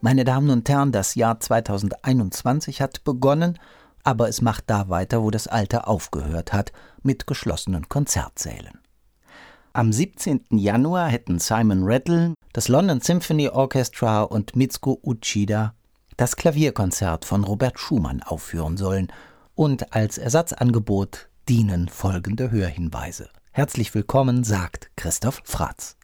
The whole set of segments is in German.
Meine Damen und Herren, das Jahr 2021 hat begonnen, aber es macht da weiter, wo das Alte aufgehört hat, mit geschlossenen Konzertsälen. Am 17. Januar hätten Simon Rattle, das London Symphony Orchestra und Mitsuko Uchida das Klavierkonzert von Robert Schumann aufführen sollen und als Ersatzangebot dienen folgende Hörhinweise. Herzlich willkommen, sagt Christoph Fratz.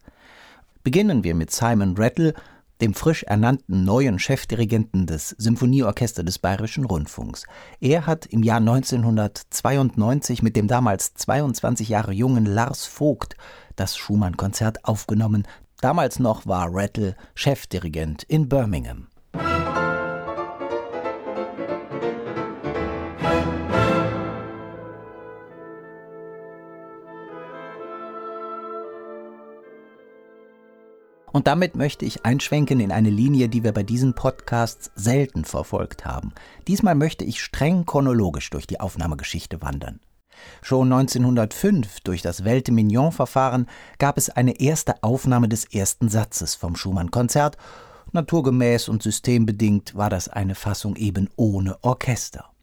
Beginnen wir mit Simon Rattle, dem frisch ernannten neuen Chefdirigenten des Symphonieorchesters des Bayerischen Rundfunks. Er hat im Jahr 1992 mit dem damals 22 Jahre jungen Lars Vogt das Schumann-Konzert aufgenommen. Damals noch war Rattle Chefdirigent in Birmingham. Und damit möchte ich einschwenken in eine Linie, die wir bei diesen Podcasts selten verfolgt haben. Diesmal möchte ich streng chronologisch durch die Aufnahmegeschichte wandern. Schon 1905 durch das Welte-Mignon-Verfahren gab es eine erste Aufnahme des ersten Satzes vom Schumann-Konzert. Naturgemäß und systembedingt war das eine Fassung eben ohne Orchester.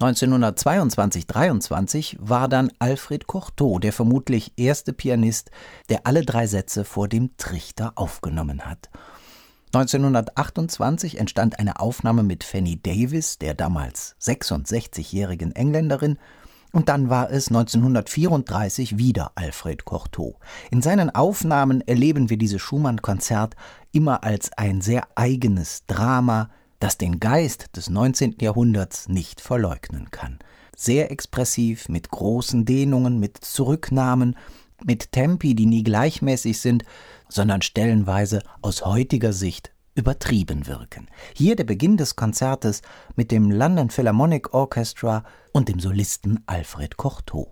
1922-23 war dann Alfred Cortot der vermutlich erste Pianist, der alle drei Sätze vor dem Trichter aufgenommen hat. 1928 entstand eine Aufnahme mit Fanny Davis, der damals 66-jährigen Engländerin, und dann war es 1934 wieder Alfred Cortot. In seinen Aufnahmen erleben wir dieses Schumann-Konzert immer als ein sehr eigenes Drama, das den Geist des 19. Jahrhunderts nicht verleugnen kann. Sehr expressiv, mit großen Dehnungen, mit Zurücknahmen, mit Tempi, die nie gleichmäßig sind, sondern stellenweise aus heutiger Sicht übertrieben wirken. Hier der Beginn des Konzertes mit dem London Philharmonic Orchestra und dem Solisten Alfred Cortot.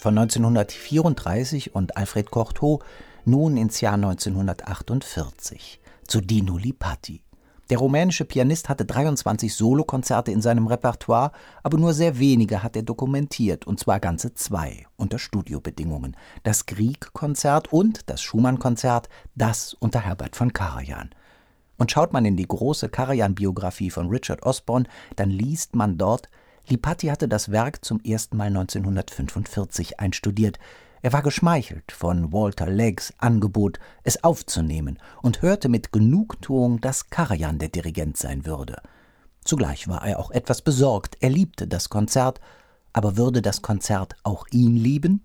Von 1934 und Alfred Cortot nun ins Jahr 1948 zu Dino Lipatti. Der rumänische Pianist hatte 23 Solokonzerte in seinem Repertoire, aber nur sehr wenige hat er dokumentiert, und zwar ganze zwei unter Studiobedingungen. Das Grieg-Konzert und das Schumann-Konzert, das unter Herbert von Karajan. Und schaut man in die große Karajan-Biografie von Richard Osborne, dann liest man dort, Lipatti hatte das Werk zum ersten Mal 1945 einstudiert. Er war geschmeichelt von Walter Leggs Angebot, es aufzunehmen und hörte mit Genugtuung, dass Karajan der Dirigent sein würde. Zugleich war er auch etwas besorgt. Er liebte das Konzert, aber würde das Konzert auch ihn lieben?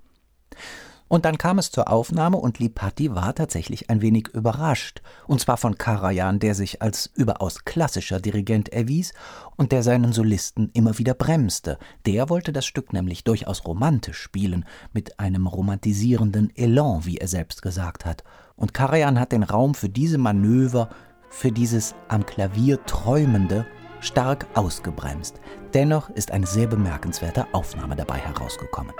Und dann kam es zur Aufnahme und Lipatti war tatsächlich ein wenig überrascht. Und zwar von Karajan, der sich als überaus klassischer Dirigent erwies und der seinen Solisten immer wieder bremste. Der wollte das Stück nämlich durchaus romantisch spielen, mit einem romantisierenden Elan, wie er selbst gesagt hat. Und Karajan hat den Raum für diese Manöver, für dieses am Klavier träumende, stark ausgebremst. Dennoch ist eine sehr bemerkenswerte Aufnahme dabei herausgekommen.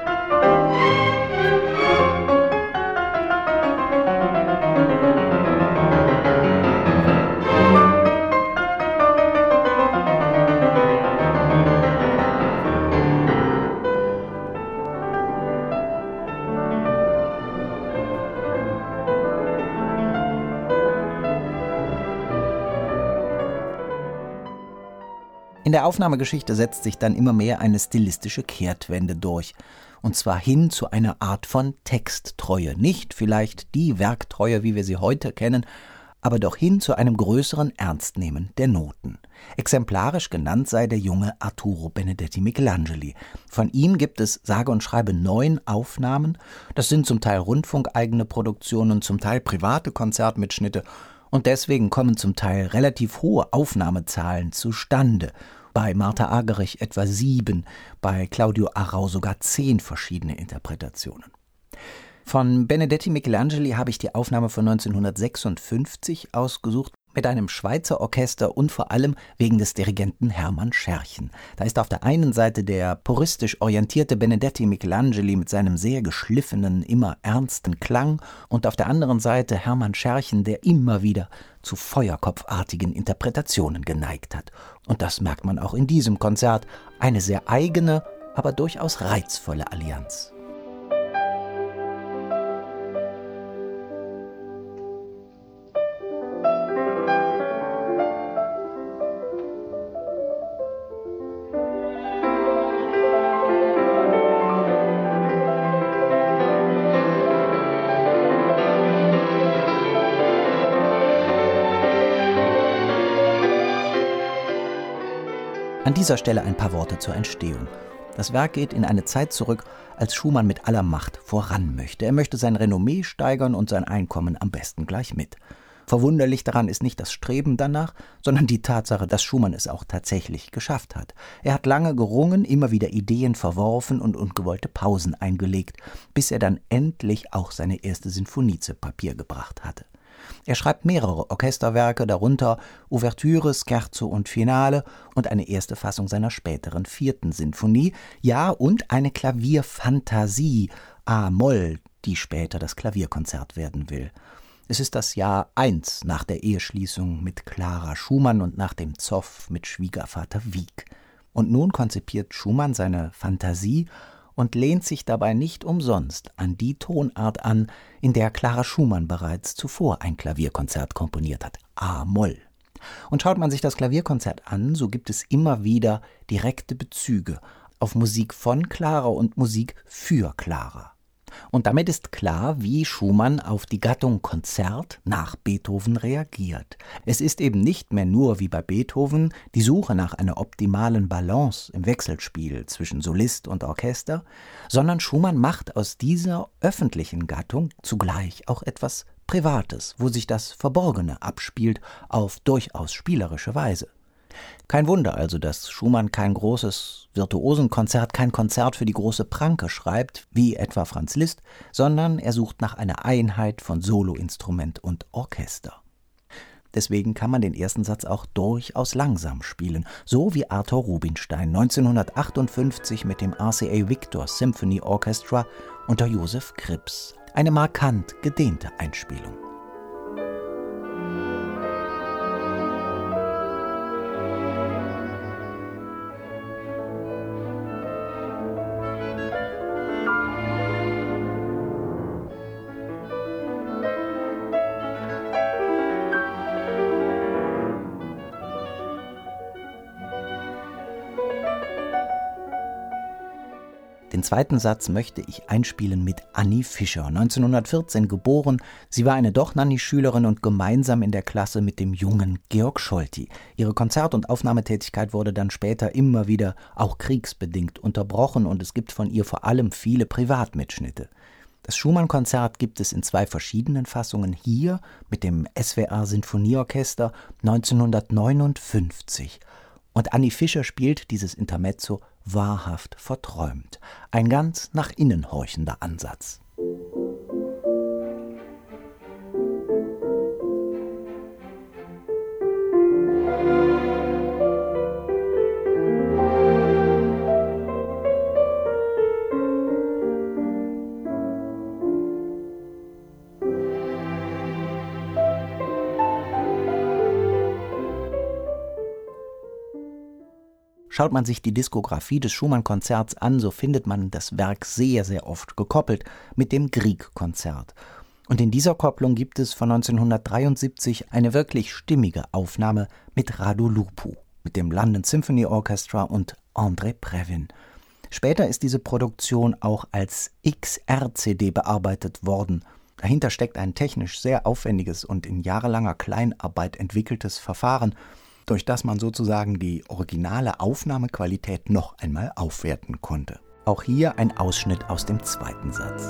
In der Aufnahmegeschichte setzt sich dann immer mehr eine stilistische Kehrtwende durch, und zwar hin zu einer Art von Texttreue, nicht vielleicht die Werktreue, wie wir sie heute kennen, aber doch hin zu einem größeren Ernstnehmen der Noten. Exemplarisch genannt sei der junge Arturo Benedetti Michelangeli. Von ihm gibt es sage und schreibe neun Aufnahmen. Das sind zum Teil rundfunkeigene Produktionen, zum Teil private Konzertmitschnitte und deswegen kommen zum Teil relativ hohe Aufnahmezahlen zustande. Bei Martha Agerich etwa sieben, bei Claudio Arau sogar zehn verschiedene Interpretationen. Von Benedetti Michelangeli habe ich die Aufnahme von 1956 ausgesucht. Mit einem Schweizer Orchester und vor allem wegen des Dirigenten Hermann Scherchen. Da ist auf der einen Seite der puristisch orientierte Benedetti Michelangeli mit seinem sehr geschliffenen, immer ernsten Klang und auf der anderen Seite Hermann Scherchen, der immer wieder zu feuerkopfartigen Interpretationen geneigt hat. Und das merkt man auch in diesem Konzert, eine sehr eigene, aber durchaus reizvolle Allianz. An dieser Stelle ein paar Worte zur Entstehung. Das Werk geht in eine Zeit zurück, als Schumann mit aller Macht voran möchte. Er möchte sein Renommee steigern und sein Einkommen am besten gleich mit. Verwunderlich daran ist nicht das Streben danach, sondern die Tatsache, dass Schumann es auch tatsächlich geschafft hat. Er hat lange gerungen, immer wieder Ideen verworfen und ungewollte Pausen eingelegt, bis er dann endlich auch seine erste Sinfonie zu Papier gebracht hatte. Er schreibt mehrere Orchesterwerke, darunter Ouvertüre, Scherzo und Finale und eine erste Fassung seiner späteren vierten Sinfonie, ja und eine Klavierfantasie A-Moll, die später das Klavierkonzert werden will. Es ist das Jahr eins nach der Eheschließung mit Clara Schumann und nach dem Zoff mit Schwiegervater Wieck. Und nun konzipiert Schumann seine Fantasie und lehnt sich dabei nicht umsonst an die Tonart an, in der Clara Schumann bereits zuvor ein Klavierkonzert komponiert hat, A-Moll. Und schaut man sich das Klavierkonzert an, so gibt es immer wieder direkte Bezüge auf Musik von Clara und Musik für Clara. Und damit ist klar, wie Schumann auf die Gattung Konzert nach Beethoven reagiert. Es ist eben nicht mehr nur wie bei Beethoven die Suche nach einer optimalen Balance im Wechselspiel zwischen Solist und Orchester, sondern Schumann macht aus dieser öffentlichen Gattung zugleich auch etwas Privates, wo sich das Verborgene abspielt auf durchaus spielerische Weise. Kein Wunder also, dass Schumann kein großes Virtuosenkonzert, kein Konzert für die große Pranke schreibt, wie etwa Franz Liszt, sondern er sucht nach einer Einheit von Soloinstrument und Orchester. Deswegen kann man den ersten Satz auch durchaus langsam spielen, so wie Arthur Rubinstein 1958 mit dem RCA Victor Symphony Orchestra unter Josef Krips. Eine markant gedehnte Einspielung. Den zweiten Satz möchte ich einspielen mit Annie Fischer, 1914 geboren. Sie war eine Dochnanny-Schülerin und gemeinsam in der Klasse mit dem jungen Georg Scholti. Ihre Konzert- und Aufnahmetätigkeit wurde dann später immer wieder, auch kriegsbedingt, unterbrochen und es gibt von ihr vor allem viele Privatmitschnitte. Das Schumann-Konzert gibt es in zwei verschiedenen Fassungen hier mit dem SWR Sinfonieorchester 1959. Und Annie Fischer spielt dieses Intermezzo wahrhaft verträumt. Ein ganz nach innen horchender Ansatz. Schaut man sich die Diskografie des Schumann-Konzerts an, so findet man das Werk sehr, sehr oft gekoppelt mit dem Grieg-Konzert. Und in dieser Kopplung gibt es von 1973 eine wirklich stimmige Aufnahme mit Radu Lupu, mit dem London Symphony Orchestra und André Previn. Später ist diese Produktion auch als XR-CD bearbeitet worden. Dahinter steckt ein technisch sehr aufwendiges und in jahrelanger Kleinarbeit entwickeltes Verfahren, durch das man sozusagen die originale Aufnahmequalität noch einmal aufwerten konnte. Auch hier ein Ausschnitt aus dem zweiten Satz.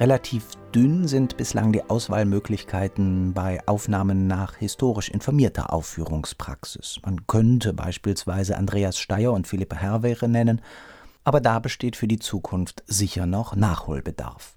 Relativ dünn sind bislang die Auswahlmöglichkeiten bei Aufnahmen nach historisch informierter Aufführungspraxis. Man könnte beispielsweise Andreas Steyer und Philippe Herwehre nennen, aber da besteht für die Zukunft sicher noch Nachholbedarf.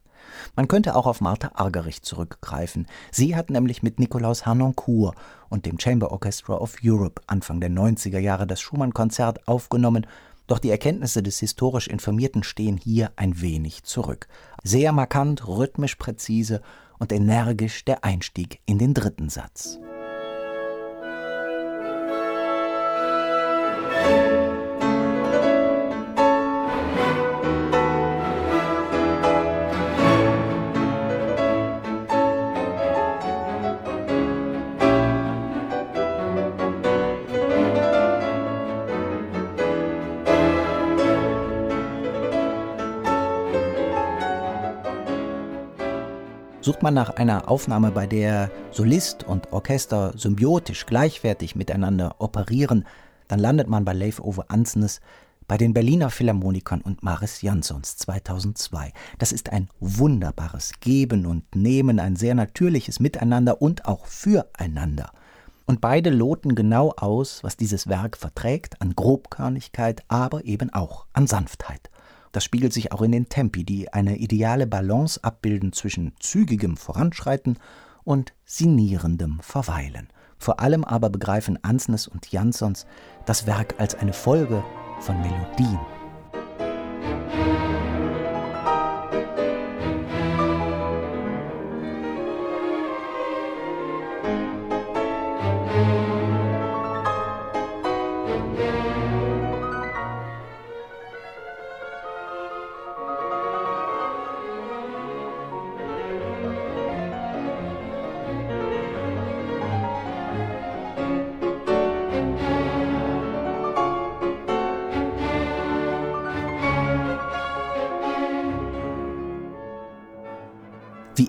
Man könnte auch auf Martha Argerich zurückgreifen. Sie hat nämlich mit Nikolaus Harnoncourt und dem Chamber Orchestra of Europe Anfang der 90er Jahre das Schumann-Konzert aufgenommen doch die Erkenntnisse des historisch Informierten stehen hier ein wenig zurück. Sehr markant, rhythmisch präzise und energisch der Einstieg in den dritten Satz. Sucht man nach einer Aufnahme, bei der Solist und Orchester symbiotisch gleichwertig miteinander operieren, dann landet man bei Leif Ove Ansnes bei den Berliner Philharmonikern und Maris Jansons 2002. Das ist ein wunderbares Geben und Nehmen, ein sehr natürliches Miteinander und auch Füreinander. Und beide loten genau aus, was dieses Werk verträgt an Grobkörnigkeit, aber eben auch an Sanftheit. Das spiegelt sich auch in den Tempi, die eine ideale Balance abbilden zwischen zügigem Voranschreiten und sinnierendem Verweilen. Vor allem aber begreifen Ansnes und Jansons das Werk als eine Folge von Melodien.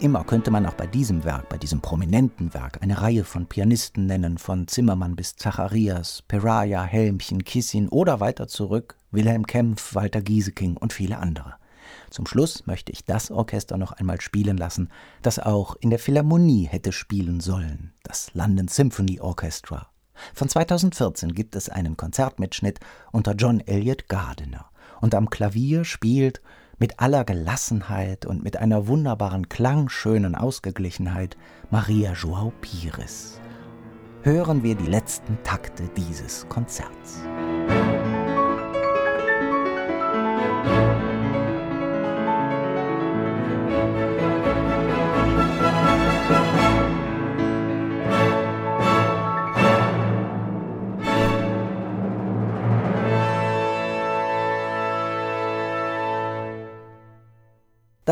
Immer könnte man auch bei diesem Werk, bei diesem prominenten Werk, eine Reihe von Pianisten nennen, von Zimmermann bis Zacharias, Peraja, Helmchen, Kissin oder weiter zurück, Wilhelm Kempf, Walter Gieseking und viele andere. Zum Schluss möchte ich das Orchester noch einmal spielen lassen, das auch in der Philharmonie hätte spielen sollen, das London Symphony Orchestra. Von 2014 gibt es einen Konzertmitschnitt unter John Elliott Gardiner. Und am Klavier spielt mit aller Gelassenheit und mit einer wunderbaren klangschönen Ausgeglichenheit Maria Joao Pires. Hören wir die letzten Takte dieses Konzerts.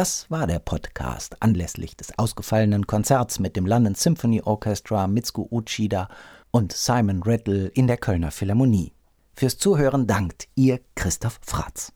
Das war der Podcast anlässlich des ausgefallenen Konzerts mit dem London Symphony Orchestra, Mitsuko Uchida und Simon Riddle in der Kölner Philharmonie. Fürs Zuhören dankt ihr Christoph Fratz.